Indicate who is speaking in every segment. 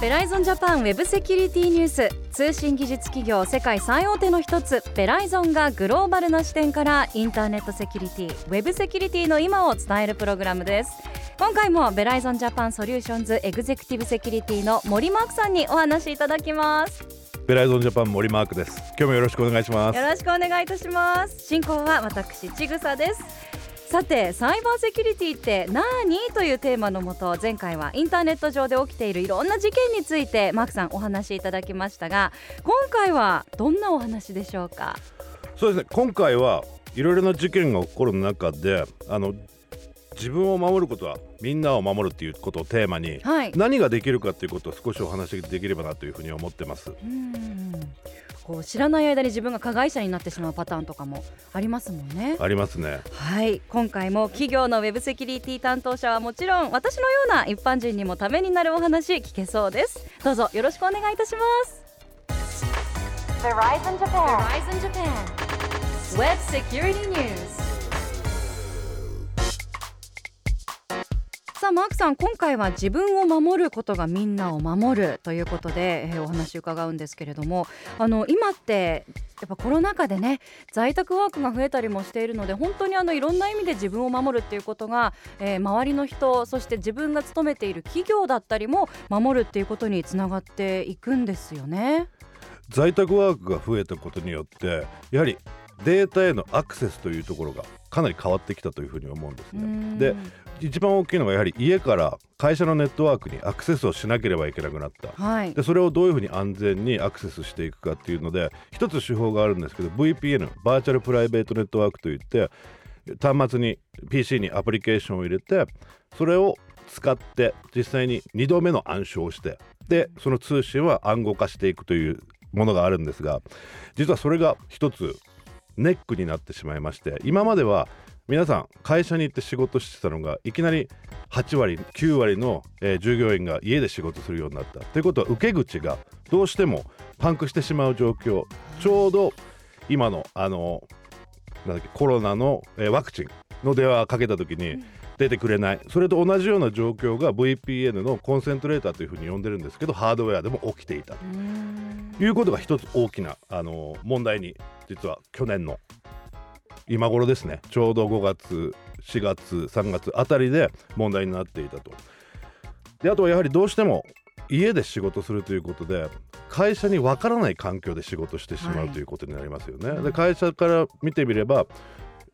Speaker 1: ベライゾンジャパンウェブセキュリティニュース通信技術企業世界最大手の一つベライゾンがグローバルな視点からインターネットセキュリティウェブセキュリティの今を伝えるプログラムです。今回もベライゾンジャパンソリューションズエグゼクティブセキュリティの森マークさんにお話いただきます
Speaker 2: ベライゾンジャパン森マークです。今日もよろしくお願いします。
Speaker 1: よろしくお願いいたします。進行は私ちぐさです。さてサイバーセキュリティって何というテーマのもと前回はインターネット上で起きているいろんな事件についてマークさんお話しいただきましたが今回はどんなお話でしょうか？
Speaker 2: そうですね。今回はいろいろな事件が起こる中であの自分を守ることはみんなを守るっていうことをテーマに、
Speaker 1: はい。
Speaker 2: 何ができるかっていうことを少しお話しできればなというふうに思ってます。
Speaker 1: うん。こう知らない間に自分が加害者になってしまうパターンとかもありますもんね。
Speaker 2: ありますね。
Speaker 1: はい。今回も企業のウェブセキュリティ担当者はもちろん私のような一般人にもためになるお話聞けそうです。どうぞよろしくお願いいたします。
Speaker 3: Verizon Japan.
Speaker 1: Verizon Japan. Web Security News さあマークさん今回は自分を守ることがみんなを守るということで、えーお話伺うんですけれどもあの今ってやっぱコロナ禍でね在宅ワークが増えたりもしているので本当にあのいろんな意味で自分を守るっていうことが、えー周りの人そして自分が勤めている企業だったりも守るっていうことにつながっていくんですよね。
Speaker 2: 在宅ワークが増えたことによってやはりデータへのアクセスというところがかなり変わってきたというふうに思うんですねで一番大きいのがやはり家から会社のネットワークにアクセスをしなければいけなくなった。
Speaker 1: はい。
Speaker 2: でそれをどういうふうに安全にアクセスしていくかっていうので一つ手法があるんですけど VPN バーチャルプライベートネットワークといって端末に PC にアプリケーションを入れてそれを使って実際に2度目の暗証をしてでその通信は暗号化していくというものがあるんですが実はそれが一つネックになってしまいまして今までは皆さん会社に行って仕事してたのがいきなり8割9割の、えー従業員が家で仕事するようになった。ということは受け口がどうしてもパンクしてしまう状況。ちょうど今のあのなんだっけコロナの、えーワクチンの電話かけた時に出てくれない。それと同じような状況が VPN のコンセントレーターというふうに呼んでるんですけどハードウェアでも起きていたと。いうことが一つ大きなあの問題に実は去年の今頃ですね。ちょうど5月4月3月あたりで問題になっていたと。であとはやはりどうしても家で仕事するということで会社にわからない環境で仕事してしま
Speaker 1: はい。
Speaker 2: うということになりますよね。
Speaker 1: うん。
Speaker 2: で会社から見てみれば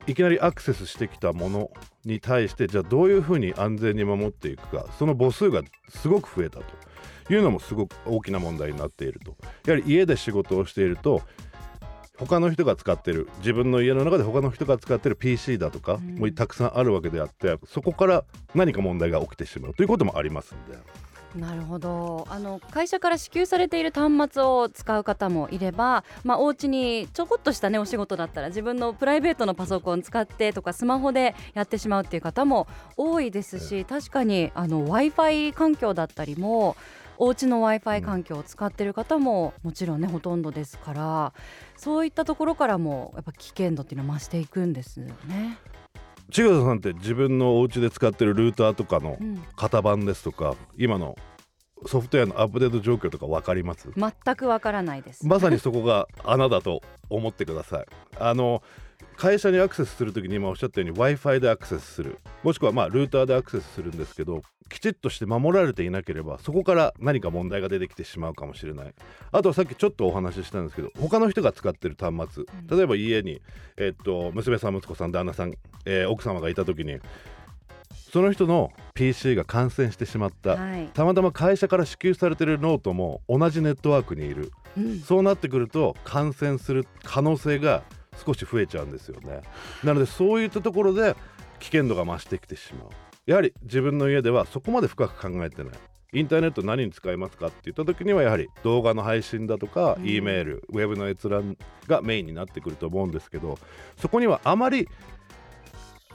Speaker 2: いきなりアクセスしてきたものに対してじゃあどういうふうに安全に守っていくかその母数がすごく増えたと。いうのもすごく大きな問題になっていると。やはり家で仕事をしていると他の人が使ってる。自分の家の中で他の人が使ってる PC だとか
Speaker 1: うん。
Speaker 2: もたくさんあるわけであってそこから何か問題が起きてしまう。ということもありますんで。
Speaker 1: なるほど。あの会社から支給されている端末を使う方もいれば、まあ、お家にちょこっとした、ね、お仕事だったら自分のプライベートのパソコン使ってとかスマホでやってしまうっていう方も多いですし確かに w i f i 環境だったりもお家の w i f i 環境を使っている方ももちろんねほとんどですからそういったところからもやっぱ危険度っていうのは増していくんですよね。
Speaker 2: 千賀さんって自分のお家で使ってるルーターとかの
Speaker 1: うん
Speaker 2: 型番ですとか今のソフトウェアのアップデート状況とか分かります？
Speaker 1: 全くわからないです。
Speaker 2: まさにそこが穴だと思ってください。あの会社にアクセスするときに今おっしゃったように w i f i でアクセスするもしくはまあルーターでアクセスするんですけどきちっとして守られていなければそこから何か問題が出てきてしまうかもしれない。あとはさっきちょっとお話ししたんですけど他の人が使ってる端末。
Speaker 1: うん。
Speaker 2: 例えば家に、えっと娘さん息子さん旦那さん、えー奥様がいた時にその人の PC が感染してしまった。
Speaker 1: はい。
Speaker 2: たまたま会社から支給されてるノートも同じネットワークにいる。
Speaker 1: うん。
Speaker 2: そうなってくると感染する可能性が少し増えちゃうんですよね。なのでそういったところで危険度が増してきてしまう。やはり自分の家ではそこまで深く考えてない。インターネット何に使いますかって言った時にはやはり動画の配信だとか、
Speaker 1: うん
Speaker 2: E メールウェブの閲覧がメインになってくると思うんですけどそこにはあまり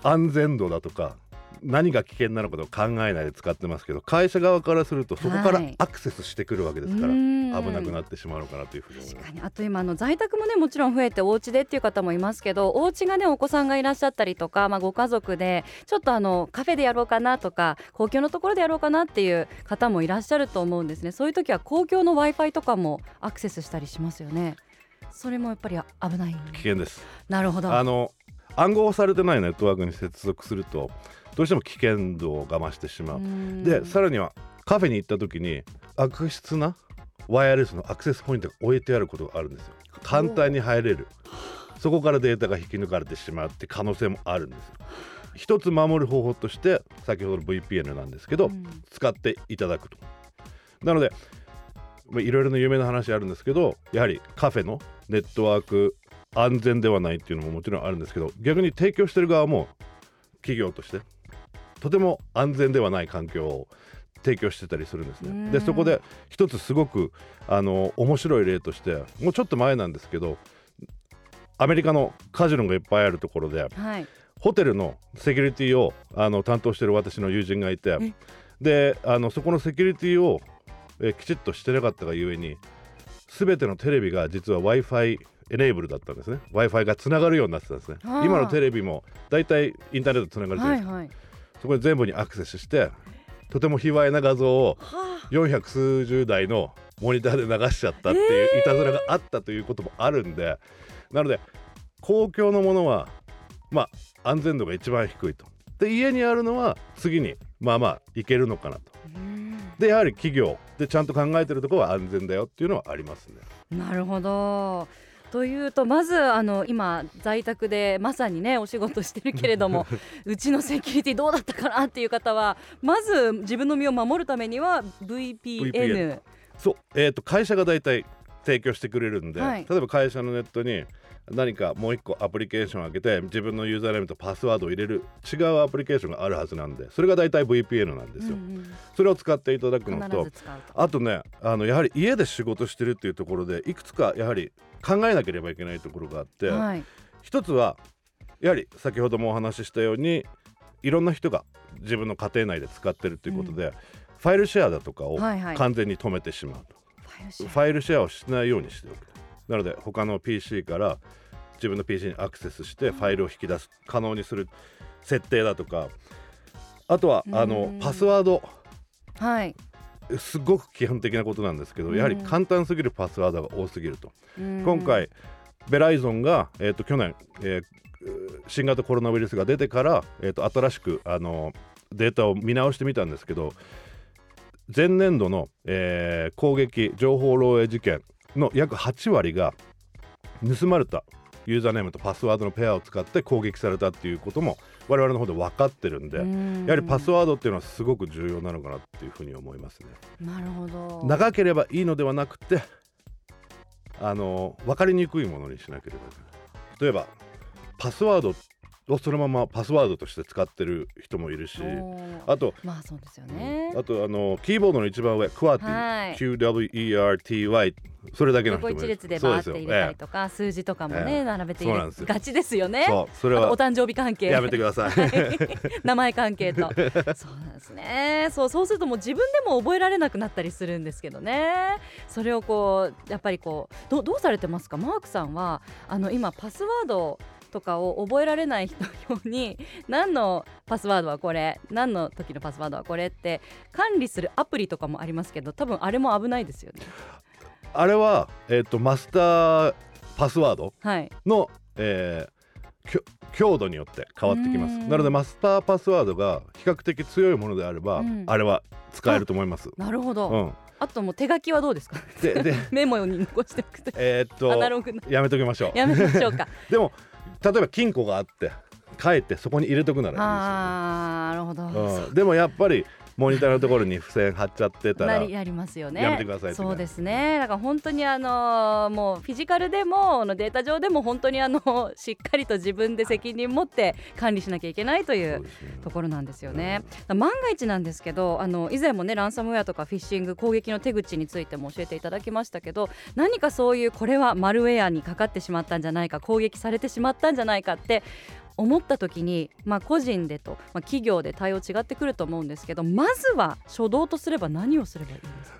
Speaker 2: 安全度だとか何が危険なのかと考えないで使ってますけど会社側からするとそこから
Speaker 1: はい。
Speaker 2: アクセスしてくるわけですから、
Speaker 1: うん。
Speaker 2: 危なくなってしまうのかなというふうに思います。
Speaker 1: 確かに。あと今あの在宅もねもちろん増えてお家でっていう方もいますけどお家がねお子さんがいらっしゃったりとか、まあ、ご家族でちょっとあのカフェでやろうかなとか公共のところでやろうかなっていう方もいらっしゃると思うんですね。そういう時は公共の w i f i とかもアクセスしたりしますよね。それもやっぱり危ない。
Speaker 2: 危険です。
Speaker 1: なるほど。
Speaker 2: あの暗号されてないネットワークに接続するとどうしても危険度が増してしまう。
Speaker 1: うん
Speaker 2: でさらにはカフェに行った時に悪質なワイヤレスのアクセスポイントが置いてあることがあるんですよ。簡単に入れるそこからデータが引き抜かれてしまうって可能性もあるんですよ。一つ守る方法として先ほどの VPN なんですけど、
Speaker 1: うん
Speaker 2: 使っていただくと。なのでまあいろいろな有名な話あるんですけどやはりカフェのネットワーク安全ではないっていうのももちろんあるんですけど逆に提供してる側も企業としてとても安全ではない環境を提供してたりするんですね。で
Speaker 1: うん。
Speaker 2: そこで一つすごくあの面白い例としてもうちょっと前なんですけどアメリカのカジノがいっぱいあるところで
Speaker 1: はい。
Speaker 2: ホテルのセキュリティをあの担当してる私の友人がいて
Speaker 1: え？
Speaker 2: であのそこのセキュリティをえきちっとしてなかったがゆえに全てのテレビが実は w i f i エネーブルだったんですね。W i f i がつながるようになってたんですね。
Speaker 1: はあ
Speaker 2: 今のテレビもだいたいインターネットつながるじゃないですか、
Speaker 1: はいはい
Speaker 2: そこで全部にアクセスしてとても卑猥な画像を
Speaker 1: はあ
Speaker 2: 400数十台のモニターで流しちゃったっていういたずらがあったということもあるんで、なので公共のものはまあ安全度が一番低いと。で家にあるのは次にまあまあいけるのかなと。
Speaker 1: うん
Speaker 2: でやはり企業でちゃんと考えてるところは安全だよっていうのはありますね。
Speaker 1: なるほど。というとまずあの今在宅でまさにねお仕事してるけれども うちのセキュリティどうだったかなっていう方はまず自分の身を守るためには VPN,
Speaker 2: VPN そう、えー、と会社が大体提供してくれるんで、
Speaker 1: はい。
Speaker 2: 例えば会社のネットに何かもう一個アプリケーションを開けて自分のユーザーネームとパスワードを入れる違うアプリケーションがあるはずなんでそれが大体 VPN なんですよ、
Speaker 1: うん
Speaker 2: それを使っていただく
Speaker 1: うん
Speaker 2: のと。あとねあのやはり家で仕事してるっていうところでいくつかやはり考えなければいけないところがあって、
Speaker 1: はい、
Speaker 2: 一つはやはり先ほどもお話ししたようにいろんな人が自分の家庭内で使ってるということで、ファイルシェアだとかを
Speaker 1: はいはい。
Speaker 2: 完全に止めてしまう。と、
Speaker 1: ファイルシェア。
Speaker 2: ファイルシェアをしないようにしておくと。なので他の PC から自分の PC にアクセスしてファイルを引き出す可能にする設定だとかあとはあの
Speaker 1: うん。
Speaker 2: パスワード
Speaker 1: はい、
Speaker 2: すごく基本的なことなんですけど、
Speaker 1: うん。
Speaker 2: やはり簡単すぎるパスワードが多すぎると、
Speaker 1: うん。
Speaker 2: 今回ベライゾンが、えー、と去年、えー新型コロナウイルスが出てから、えー、と新しくあのデータを見直してみたんですけど前年度の、えー攻撃情報漏洩事件の約8割が盗まれたユーザーネームとパスワードのペアを使って攻撃されたっていうことも我々の方で分かってるんで、
Speaker 1: うん。
Speaker 2: やはりパスワードっていうのはすごく重要なのかなっていうふうに思いますね。
Speaker 1: なるほど。
Speaker 2: 長ければいいのではなくてあの分かりにくいものにしなければいけない。例えばパスワードをそのままパスワードとして使ってる人もいるしあと
Speaker 1: まあそうですよね、
Speaker 2: あとあのキーボードの一番上クワーティ、
Speaker 1: はい
Speaker 2: QWERTY それだけの人
Speaker 1: 横
Speaker 2: もいる。
Speaker 1: 一列でバーって入れたり
Speaker 2: え
Speaker 1: とか、数字とかもね、
Speaker 2: ええ。
Speaker 1: 並べて
Speaker 2: そうなんですよ。
Speaker 1: がちですよね。
Speaker 2: えそうそれは
Speaker 1: お誕生日関係。
Speaker 2: やめてください。
Speaker 1: 名前関係と。そうなんですね。そうそうするともう自分でも覚えられなくなったりするんですけどね。それをこうやっぱりこうどどうされてますか？マークさんはあの今パスワードとかを覚えられない人用に何のパスワードはこれ何の時のパスワードはこれって管理するアプリとかもありますけど多分あれも危ないですよね。
Speaker 2: あれは、えっとマスターパスワード
Speaker 1: はい。
Speaker 2: の、えー強度によって変わってきます。
Speaker 1: うん。
Speaker 2: なのでマスターパスワードが比較的強いものであれば、
Speaker 1: うん。
Speaker 2: あれは使えると思います。
Speaker 1: なるほど、
Speaker 2: うん、
Speaker 1: あともう手書きはどうですか？
Speaker 2: でで
Speaker 1: メモに残しておくと。
Speaker 2: えーっと
Speaker 1: アナログな。
Speaker 2: やめときましょう。
Speaker 1: やめましょうか。
Speaker 2: でも例えば金庫があって帰ってそこに入れとくならいいですよ、ね。うん、でもやっぱりモニターのところに付箋貼っちゃってたら
Speaker 1: なりやりますよね。
Speaker 2: やめてください
Speaker 1: そうですね。だから本当にあのもうフィジカルでもあのデータ上でも本当にあの しっかりと自分で責任持って管理しなきゃいけないというところなんですよね。万が一なんですけどあの以前もねランサムウェアとかフィッシング攻撃の手口についても教えていただきましたけど何かそういうこれはマルウェアにかかってしまったんじゃないか攻撃されてしまったんじゃないかって思った時に、まあ、個人でと、まあ、企業で対応違ってくると思うんですけどまずは初動とすれば何をすればいいんですか？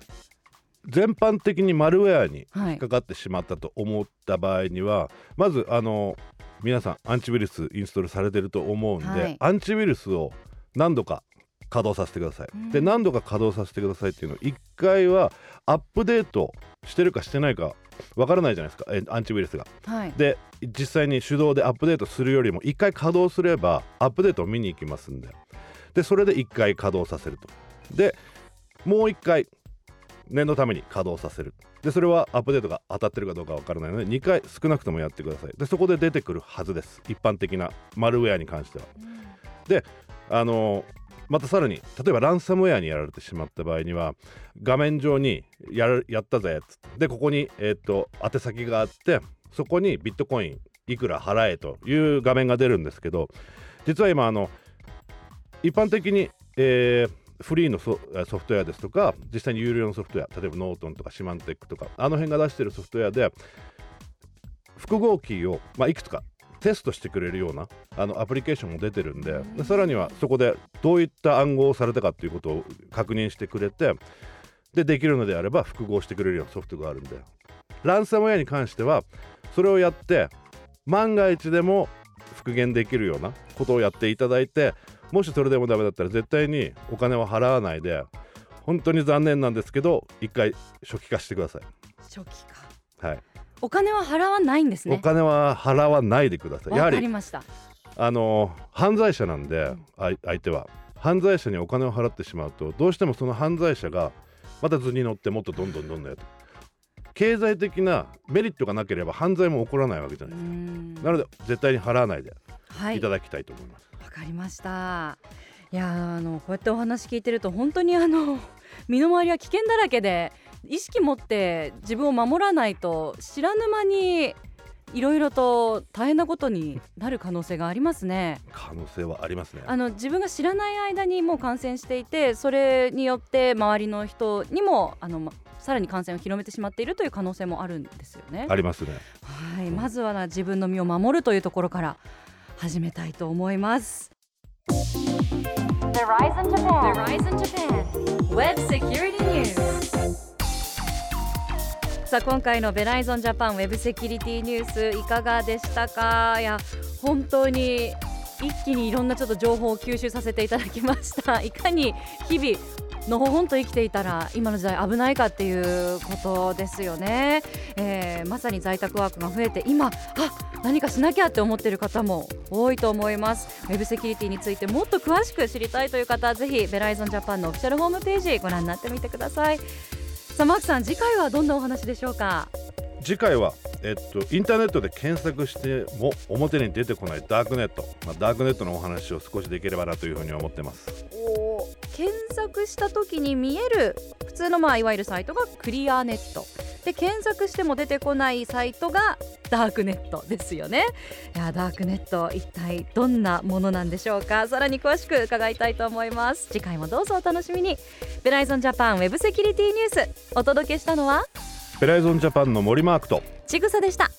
Speaker 2: 全般的にマルウェアに
Speaker 1: はい。
Speaker 2: 引っかかってしまったと思った場合には、まずあの皆さんアンチウイルスインストールされてると思うんで、
Speaker 1: はい。
Speaker 2: アンチウイルスを何度か稼働させてください、
Speaker 1: うん。
Speaker 2: で何度か稼働させてくださいっていうのを1回はアップデートしてるかしてないかわからないじゃないですか。えアンチウイルスが。
Speaker 1: はい。
Speaker 2: で実際に手動でアップデートするよりも1回稼働すればアップデートを見に行きますんででそれで1回稼働させると。でもう1回念のために稼働させる。でそれはアップデートが当たってるかどうかわからないので2回少なくともやってください。でそこで出てくるはずです。一般的なマルウェアに関しては。あのまたさらに例えばランサムウェアにやられてしまった場合には画面上にやるやったぜってでここに、えー、と宛先があってそこにビットコインいくら払えという画面が出るんですけど実は今あの一般的に、えーフリーのソソフトウェアですとか実際に有料のソフトウェア例えばノートンとかシマンテックとかあの辺が出してるソフトウェアで複合キーを、まあ、いくつかテストしてくれるようなあのアプリケーションも出てるんででさらにはそこでどういった暗号をされたかっていうことを確認してくれてでできるのであれば複合してくれるようなソフトがあるんで。ランサムウェアに関してはそれをやって万が一でも復元できるようなことをやっていただいてもしそれでもダメだったら絶対にお金は払わないで本当に残念なんですけど一回初期化してください、
Speaker 1: 初期か
Speaker 2: はい
Speaker 1: お金は払わないんです
Speaker 2: お
Speaker 1: ね
Speaker 2: 金は払わないでください。やは
Speaker 1: り
Speaker 2: り
Speaker 1: ました。
Speaker 2: あの犯罪者なんで、
Speaker 1: ん
Speaker 2: あい相手は。犯罪者にお金を払ってしまうとどうしてもその犯罪者がまた図に乗ってもっとどんどんどんどんやって。経済的なメリットがなければ犯罪も起こらないわけじゃ
Speaker 1: う
Speaker 2: ないです
Speaker 1: ん。
Speaker 2: かなので絶対に払わないで
Speaker 1: はい。
Speaker 2: いただきたいと思います、
Speaker 1: わかりました。いやーあのこうやってお話聞いてると本当にあの身の回りは危険だらけで意識持って自分を守らないと知らぬ間にいろいろと大変なことになる可能性がありますね。
Speaker 2: 可能性はありますね
Speaker 1: あの自分が知らない間にもう感染していてそれによって周りの人にもあのまさらに感染を広めてしまっているという可能性もあるんですよね。
Speaker 2: ありますね
Speaker 1: はい、まずはな自分の身を守るというところから始めたいと思います。
Speaker 3: Verizon Japan.
Speaker 1: Verizon Japan Web Security News さあ今回のベライゾンジャパンウェブセキュリティニュースいかがでしたか？いや本当に一気にいろんなちょっと情報を吸収させていただきました。いかに日々のほほんと生きていたら今の時代危ないかっていうことですよね、えーまさに在宅ワークが増えて今あ何かしなきゃって思ってる方も多いと思います。ウェブセキュリティについてもっと詳しく知りたいという方はぜひベライゾンジャパンのオフィシャルホームページご覧になってみてください。さあマークさん次回はどんなお話でしょうか？
Speaker 2: 次回は、えっと、インターネットで検索しても表に出てこないダークネット、まあ、ダークネットのお話を少しできればなというふうに思ってます。
Speaker 1: 検索した時に見える普通のまあいわゆるサイトがクリアネットで検索しても出てこないサイトがダークネットですよね。いやダークネット一体どんなものなんでしょうか。さらに詳しく伺いたいと思います。次回もどうぞお楽しみに。ベライゾンジャパンウェブセキュリティニュースお届けしたのは？
Speaker 2: ベライゾンジャパンの森マークと。
Speaker 1: ちぐさでした